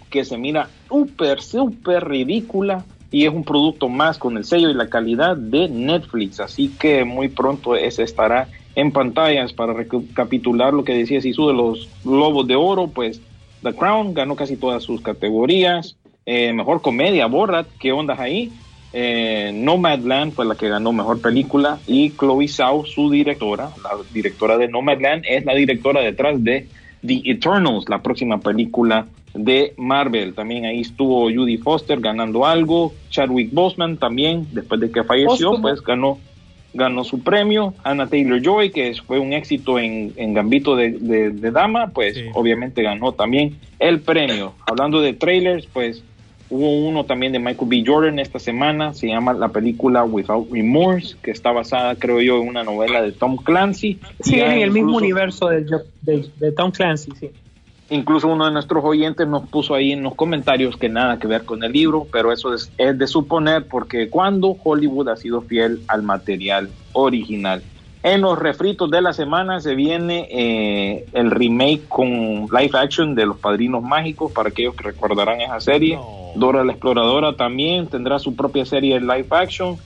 que se mira súper, súper ridícula y es un producto más con el sello y la calidad de Netflix. Así que muy pronto ese estará en pantallas para recapitular lo que decía Sisu de los Globos de Oro, pues The Crown ganó casi todas sus categorías. Eh, mejor comedia, Borat, ¿qué ondas ahí? Eh, Nomadland fue la que ganó mejor película y Chloe Zhao, su directora, la directora de Nomadland, es la directora detrás de The Eternals, la próxima película de Marvel. También ahí estuvo Judy Foster ganando algo, Chadwick Boseman también, después de que falleció, pues ganó ganó su premio. Anna Taylor Joy, que fue un éxito en, en Gambito de, de- de Dama, pues Sí. obviamente ganó también el premio. Hablando de trailers, pues hubo uno también de Michael B. Jordan esta semana, se llama la película Without Remorse, que está basada, creo yo, en una novela de Tom Clancy. Sí, en el mismo universo del jo- de, de Tom Clancy, sí. Incluso uno de nuestros oyentes nos puso ahí en los comentarios que nada que ver con el libro, pero eso es, es de suponer porque cuando Hollywood ha sido fiel al material original. En los refritos de la semana se viene eh, el remake con live action de Los Padrinos Mágicos, para aquellos que recordarán esa serie. No. Dora la Exploradora también tendrá su propia serie de live action.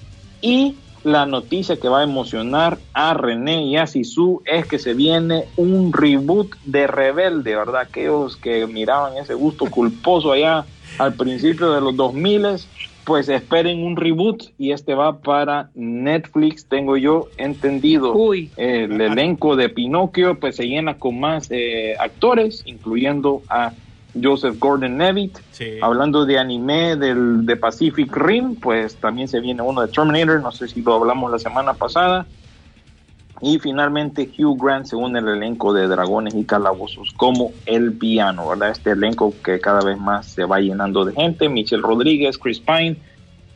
Y la noticia que va a emocionar a René y a Sisu es que se viene un reboot de Rebelde, ¿verdad? Aquellos que miraban ese gusto culposo allá al principio de los 2000 pues esperen un reboot y este va para Netflix, tengo yo entendido. Uy. El elenco de Pinocchio pues se llena con más eh, actores, incluyendo a Joseph Gordon-Levitt. Sí. Hablando de anime del, de Pacific Rim, pues también se viene uno de Terminator, no sé si lo hablamos la semana pasada. Y finalmente Hugh Grant se une al elenco de Dragones y Calabozos como el piano, ¿verdad? Este elenco que cada vez más se va llenando de gente, Michelle Rodríguez, Chris Pine,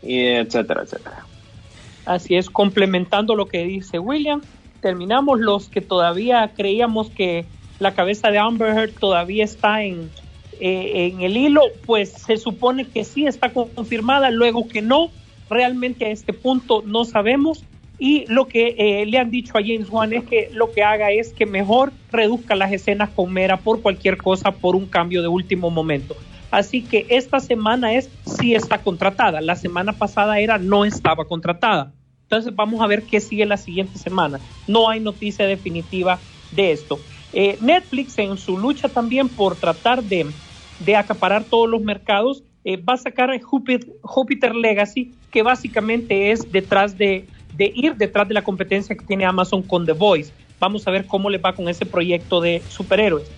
y etcétera, etcétera. Así es, complementando lo que dice William, terminamos los que todavía creíamos que la cabeza de Amber Heard todavía está en, eh, en el hilo, pues se supone que sí está confirmada, luego que no, realmente a este punto no sabemos Y lo que eh, le han dicho a James Wan es que lo que haga es que mejor reduzca las escenas con Mera por cualquier cosa, por un cambio de último momento. Así que esta semana es sí está contratada. La semana pasada era no estaba contratada. Entonces vamos a ver qué sigue la siguiente semana. No hay noticia definitiva de esto. Eh, Netflix en su lucha también por tratar de, de acaparar todos los mercados eh, va a sacar Jupiter, Legacy, que básicamente es detrás de, de ir detrás de la competencia que tiene Amazon con The Voice. Vamos a ver cómo le va con ese proyecto de superhéroes.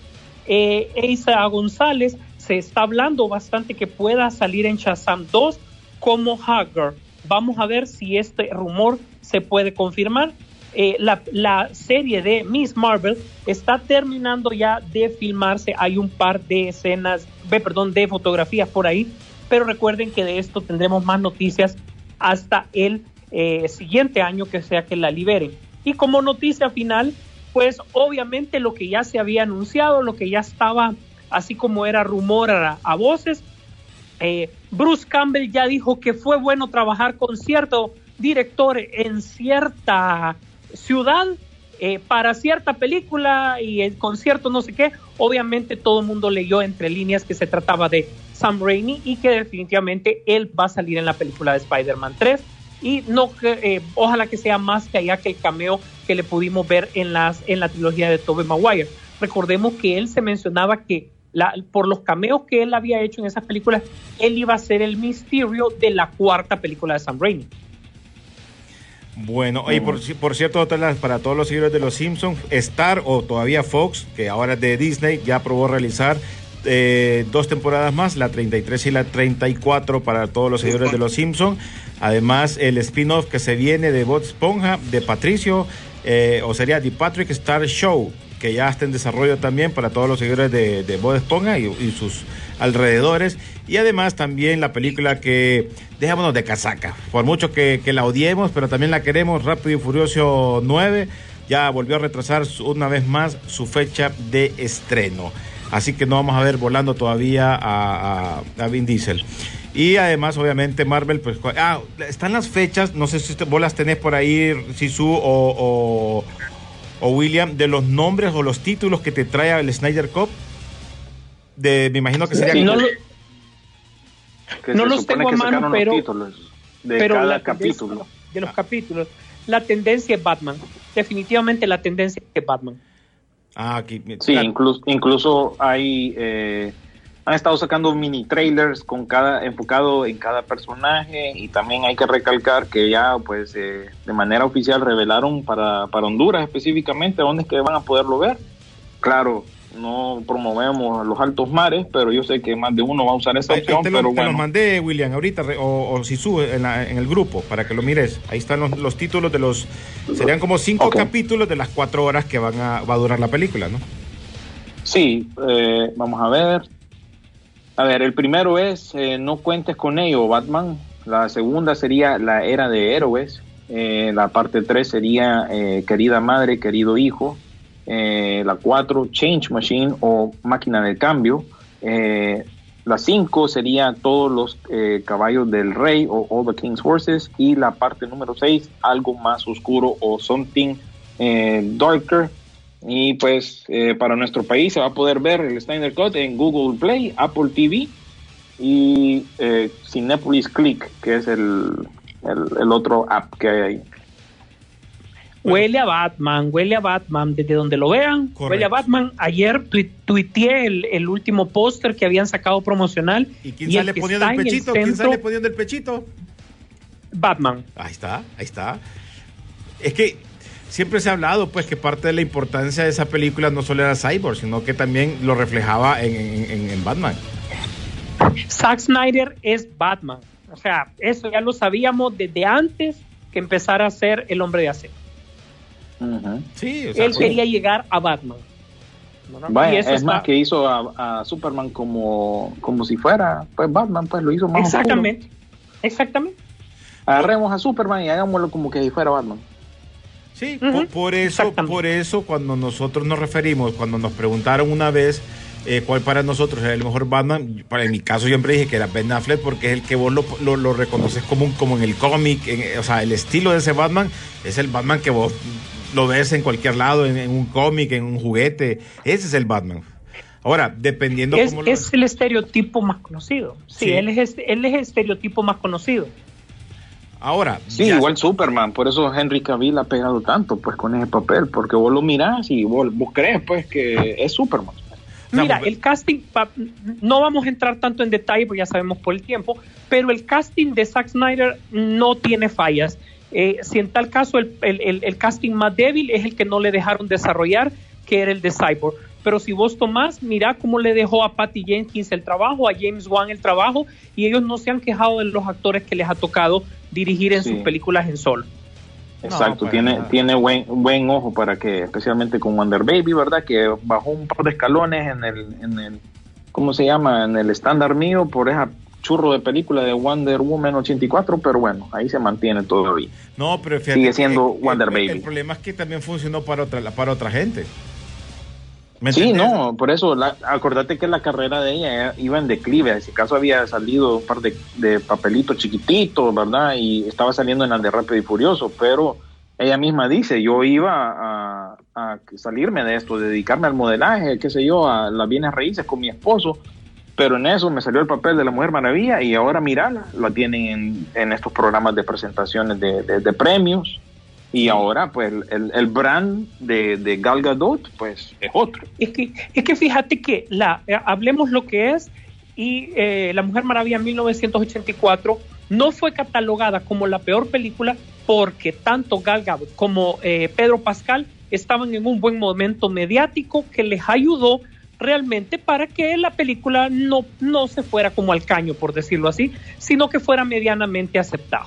Eh, Isa González se está hablando bastante que pueda salir en Shazam 2 como Hacker. Vamos a ver si este rumor se puede confirmar. Eh, la, serie de Miss Marvel está terminando ya de filmarse. Hay un par de escenas, perdón, de fotografías por ahí. Pero recuerden que de esto tendremos más noticias hasta el eh, siguiente año que sea que la liberen. Y como noticia final, pues obviamente lo que ya se había anunciado, lo que ya estaba así como era rumor a, a voces, eh, Bruce Campbell ya dijo que fue bueno trabajar con cierto director en cierta ciudad eh, para cierta película y el concierto no sé qué. Obviamente todo el mundo leyó entre líneas que se trataba de Sam Raimi y que definitivamente él va a salir en la película de Spider-Man 3 y no eh, ojalá que sea más que allá que el cameo que le pudimos ver en las en la trilogía de Tobey Maguire. Recordemos que él se mencionaba que por los cameos que él había hecho en esas películas, él iba a ser el misterio de la cuarta película de Sam Raimi. Bueno, y por, por cierto, para todos los seguidores de los Simpsons, Star o todavía Fox, que ahora es de Disney, ya aprobó realizar eh, dos temporadas más, la 33 y la 34 para todos los seguidores de los Simpsons. Además, el spin-off que se viene de Bob Esponja, de Patricio, eh, o sería The Patrick Star Show, que ya está en desarrollo también para todos los seguidores de, de Bob Esponja y, y, sus alrededores. Y además también la película que dejémonos de casaca. Por mucho que, que, la odiemos, pero también la queremos, Rápido y Furioso 9, ya volvió a retrasar una vez más su fecha de estreno. Así que no vamos a ver volando todavía a, a, Vin Diesel. Y además, obviamente, Marvel, pues. Ah, están las fechas, no sé si vos las tenés por ahí, Sisu o, o o William, de los nombres o los títulos que te trae el Snyder Cup? De, me imagino que sería... Sí, no, lo, no los tengo a mano, pero... de pero cada capítulo. De los capítulos. La tendencia es Batman. Definitivamente la tendencia es Batman. Ah, aquí. Sí, claro. incluso, incluso hay... Eh, han estado sacando mini trailers con cada enfocado en cada personaje y también hay que recalcar que ya pues eh, de manera oficial revelaron para, para Honduras específicamente dónde es que van a poderlo ver. Claro, no promovemos los altos mares, pero yo sé que más de uno va a usar esa opción. Te, lo, pero te bueno. lo mandé, William, ahorita, o, o si sube en, la, en, el grupo, para que lo mires. Ahí están los, los títulos de los... Serían como cinco okay. capítulos de las cuatro horas que van a, va a durar la película, ¿no? Sí, eh, vamos a ver. A ver, el primero es eh, No cuentes con ello, Batman. La segunda sería La era de héroes. Eh, la parte 3 sería eh, Querida madre, querido hijo. Eh, la 4, Change Machine o Máquina del Cambio. Eh, la 5 sería Todos los caballos del rey o All the King's Horses. Y la parte número 6, Algo más oscuro o Something Darker. Y pues eh, para nuestro país se va a poder ver el Snyder Cut en Google Play, Apple TV y eh, Cinepolis Click, que es el, el, el, otro app que hay ahí. Huele a Batman, huele a Batman, desde donde lo vean, Correcto. huele a Batman. Ayer tu tuiteé el, el último póster que habían sacado promocional. ¿Y quién y sale el poniendo el pechito? El ¿Quién sale poniendo el pechito? Batman. Ahí está, ahí está. Es que siempre se ha hablado pues que parte de la importancia de esa película no solo era Cyborg, sino que también lo reflejaba en, en, en Batman. Zack Snyder es Batman. O sea, eso ya lo sabíamos desde antes que empezara a ser el hombre de acero. Uh -huh. Sí, o sea, él quería llegar a Batman. ¿no? Vaya, es está... más que hizo a, a, Superman como, como si fuera pues Batman, pues lo hizo más Exactamente, oscuro. exactamente. Agarremos a Superman y hagámoslo como que si fuera Batman. Sí, uh -huh. por, por, eso, por eso cuando nosotros nos referimos, cuando nos preguntaron una vez eh, cuál para nosotros es el mejor Batman. Para en mi caso siempre dije que era Ben Affleck porque es el que vos lo, lo, lo reconoces como, un- como en el cómic, o sea, el estilo de ese Batman es el Batman que vos lo ves en cualquier lado, en, en un cómic, en un juguete. Ese es el Batman. Ahora, dependiendo Es, cómo lo... es el estereotipo más conocido. Sí, Sí. Él, es, él es el estereotipo más conocido. Ahora, Sí, ya- igual Superman, por eso Henry Cavill ha pegado tanto pues con ese papel, porque vos lo mirás y vos, vos crees pues que es Superman. Mira, el casting, no vamos a entrar tanto en detalle porque ya sabemos por el tiempo, pero el casting de Zack Snyder no tiene fallas. Eh, si en tal caso el, el- el- el casting más débil es el que no le dejaron desarrollar, que era el de Cyborg. Pero si vos tomás, mira cómo le dejó a Patty Jenkins el trabajo, a James Wan el trabajo, y ellos no se han quejado de los actores que les ha tocado dirigir en Sí. sus películas en solo. Exacto, tiene, nada. tiene buen, buen ojo para que, especialmente con Wonder Baby, ¿verdad? Que bajó un par de escalones en el, en el ¿cómo se llama? En el estándar mío por esa churro de película de Wonder Woman 84, pero bueno, ahí se mantiene todavía. No, pero fíjate Sigue siendo el- Wonder el- Baby. El problema es que también funcionó para otra, para otra gente. ¿Me Sí, entendés? no, por eso, la- acordate que la carrera de ella iba en declive, en ese caso había salido un par de, de papelitos chiquititos, ¿verdad? Y estaba saliendo en la de Rápido y Furioso, pero ella misma dice, yo iba a, a salirme de esto, dedicarme al modelaje, qué sé yo, a las bienes raíces con mi esposo, pero en eso me salió el papel de la Mujer Maravilla y ahora mirala, lo tienen en, en estos programas de presentaciones de, de- de premios. Y ahora, pues, el, el brand de, de Gal Gadot, pues, es otro. Es que, es que fíjate que la, eh, hablemos lo que es y eh, La Mujer Maravilla 1984 no fue catalogada como la peor película porque tanto Gal Gadot como eh, Pedro Pascal estaban en un buen momento mediático que les ayudó realmente para que la película no, no se fuera como al caño, por decirlo así, sino que fuera medianamente aceptada.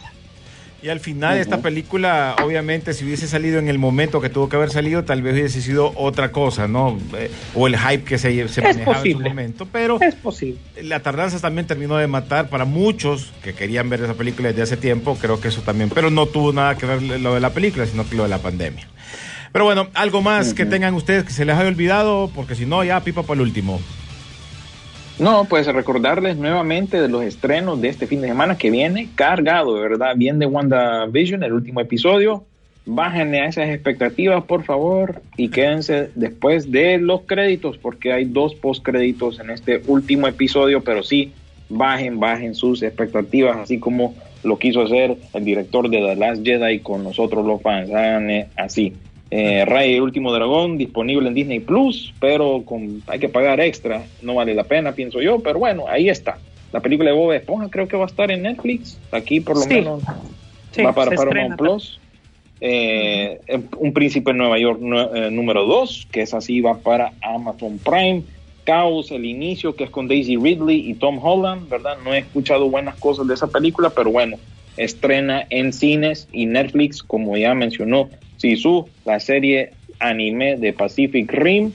Y al final esta película, obviamente, si hubiese salido en el momento que tuvo que haber salido, tal vez hubiese sido otra cosa, ¿no? Eh, o el hype que se, se Es manejaba en su posible. momento. Pero Es posible. la tardanza también terminó de matar para muchos que querían ver esa película desde hace tiempo. Creo que eso también, pero no tuvo nada que ver lo de la película, sino que lo de la pandemia. Pero bueno, algo más que tengan ustedes que se les haya olvidado, porque si no, ya pipa para el último. No, pues recordarles nuevamente de los estrenos de este fin de semana que viene cargado, de verdad, bien de WandaVision, el último episodio. Bájenle a esas expectativas, por favor, y quédense después de los créditos, porque hay dos postcréditos en este último episodio, pero sí, bajen, bajen sus expectativas, así como lo quiso hacer el director de The Last Jedi con nosotros los fans. Háganle así. Eh, Ray el último dragón disponible en Disney Plus, pero con, hay que pagar extra, no vale la pena, pienso yo, pero bueno, ahí está. La película de Bob Esponja creo que va a estar en Netflix, aquí por lo Sí. menos Sí, va para Paramount Plus. Eh, Un príncipe en Nueva York eh, número 2, que es así, va para Amazon Prime. Caos, el inicio, que es con Daisy Ridley y Tom Holland, ¿verdad? No he escuchado buenas cosas de esa película, pero bueno, estrena en cines y Netflix, como ya mencionó Sisu, la serie anime de Pacific Rim.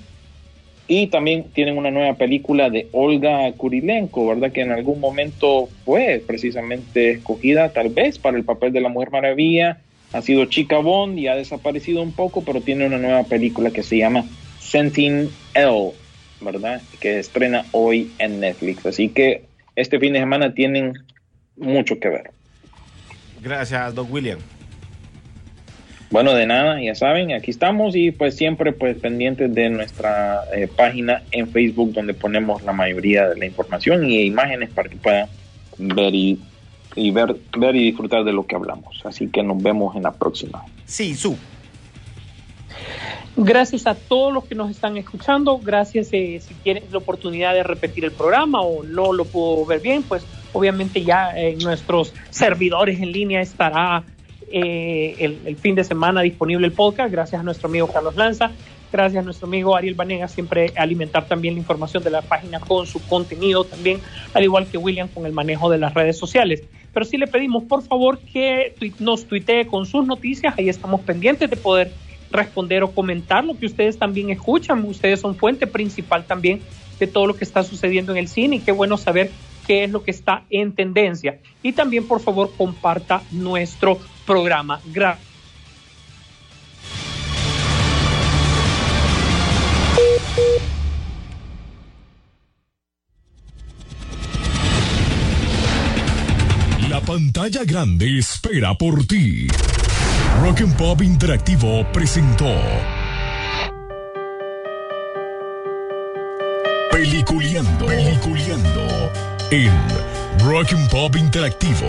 Y también tienen una nueva película de Olga Kurilenko, ¿verdad? Que en algún momento fue precisamente escogida, tal vez, para el papel de la Mujer Maravilla. Ha sido Chica Bond y ha desaparecido un poco, pero tiene una nueva película que se llama Sentinel, ¿verdad? Que estrena hoy en Netflix. Así que este fin de semana tienen mucho que ver. Gracias, Doc William. Bueno, de nada, ya saben, aquí estamos y pues siempre pues pendientes de nuestra eh, página en Facebook donde ponemos la mayoría de la información y imágenes para que puedan ver y, y ver, ver y disfrutar de lo que hablamos. Así que nos vemos en la próxima. Sí, su. Gracias a todos los que nos están escuchando. Gracias eh, si tienen la oportunidad de repetir el programa o no lo puedo ver bien, pues obviamente ya en nuestros servidores en línea estará eh, el, fin de semana disponible el podcast. Gracias a nuestro amigo Carlos Lanza. Gracias a nuestro amigo Ariel Banega, siempre alimentar también la información de la página con su contenido también, al igual que William con el manejo de las redes sociales. Pero sí le pedimos, por favor, que nos tuitee con sus noticias. Ahí estamos pendientes de poder responder o comentar lo que ustedes también escuchan. Ustedes son fuente principal también de todo lo que está sucediendo en el cine y qué bueno saber qué es lo que está en tendencia. Y también, por favor, comparta nuestro programa. Gracias. La pantalla grande espera por ti. Rock and Pop Interactivo presentó Peliculeando, Peliculeando en Rock and Pop Interactivo.